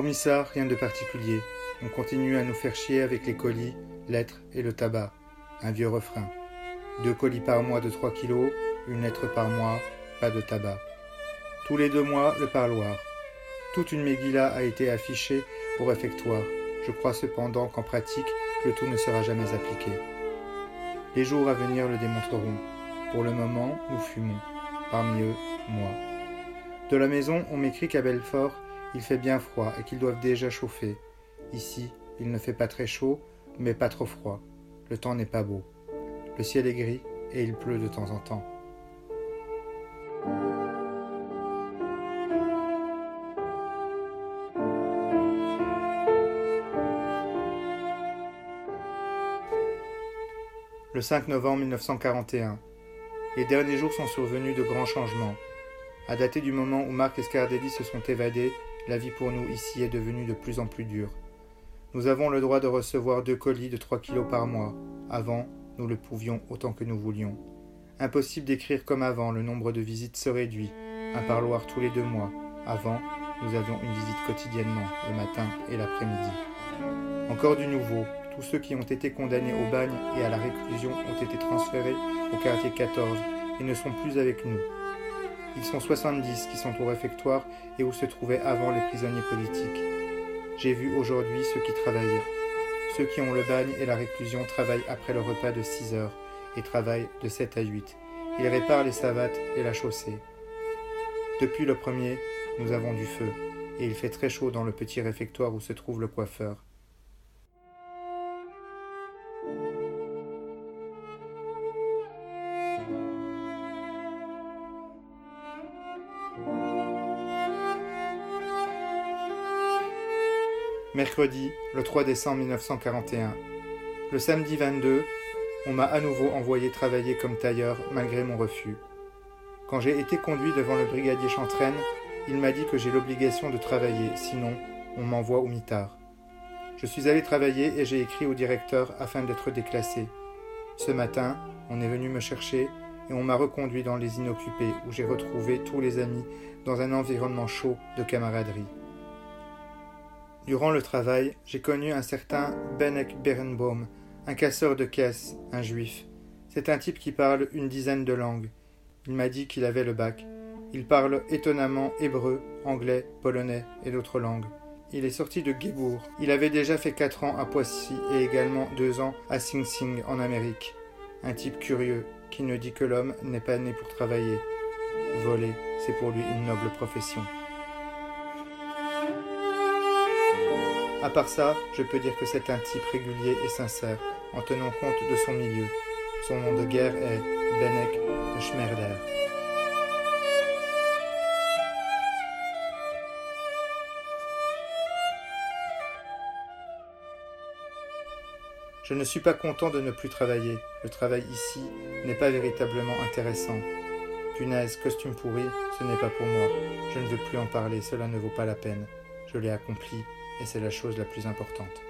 Hormis ça, rien de particulier. On continue à nous faire chier avec les colis, lettres et le tabac. Un vieux refrain. Deux colis par mois de 3 kilos, une lettre par mois, pas de tabac. Tous les deux mois, le parloir. Toute une Megillah a été affichée au réfectoire. Je crois cependant qu'en pratique, le tout ne sera jamais appliqué. Les jours à venir le démontreront. Pour le moment, nous fumons. Parmi eux, moi. De la maison, on m'écrit qu'à Belfort, il fait bien froid et qu'ils doivent déjà chauffer. Ici, il ne fait pas très chaud, mais pas trop froid. Le temps n'est pas beau. Le ciel est gris et il pleut de temps en temps. Le 5 novembre 1941. Les derniers jours sont survenus de grands changements. À dater du moment où Marc et Scardelli se sont évadés, la vie pour nous ici est devenue de plus en plus dure. Nous avons le droit de recevoir deux colis de 3 kilos par mois. Avant, nous le pouvions autant que nous voulions. Impossible d'écrire comme avant, le nombre de visites se réduit. Un parloir tous les deux mois. Avant, nous avions une visite quotidiennement, le matin et l'après-midi. Encore du nouveau, tous ceux qui ont été condamnés au bagne et à la réclusion ont été transférés au quartier 14 et ne sont plus avec nous. Ils sont 70 qui sont au réfectoire et où se trouvaient avant les prisonniers politiques. J'ai vu aujourd'hui ceux qui travaillent. Ceux qui ont le bagne et la réclusion travaillent après le repas de 6 heures et travaillent de 7 à 8. Ils réparent les savates et la chaussée. Depuis le premier, nous avons du feu, et il fait très chaud dans le petit réfectoire où se trouve le coiffeur. Mercredi, le 3 décembre 1941. Le samedi 22, on m'a à nouveau envoyé travailler comme tailleur malgré mon refus. Quand j'ai été conduit devant le brigadier Chantraine, il m'a dit que j'ai l'obligation de travailler, sinon on m'envoie au mitard. Je suis allé travailler et j'ai écrit au directeur afin d'être déclassé. Ce matin, on est venu me chercher et on m'a reconduit dans les inoccupés où j'ai retrouvé tous les amis dans un environnement chaud de camaraderie. Durant le travail, j'ai connu un certain Benek Berenbaum, un casseur de caisses, un juif. C'est un type qui parle une dizaine de langues. Il m'a dit qu'il avait le bac. Il parle étonnamment hébreu, anglais, polonais et d'autres langues. Il est sorti de Guébourg. Il avait déjà fait quatre ans à Poissy et également deux ans à Sing Sing en Amérique. Un type curieux qui ne dit que l'homme n'est pas né pour travailler. Voler, c'est pour lui une noble profession. À part ça, je peux dire que c'est un type régulier et sincère, en tenant compte de son milieu. Son nom de guerre est Benek Schmerder. Je ne suis pas content de ne plus travailler. Le travail ici n'est pas véritablement intéressant. Punaise, costume pourri, ce n'est pas pour moi. Je ne veux plus en parler, cela ne vaut pas la peine. Je l'ai accompli, et c'est la chose la plus importante.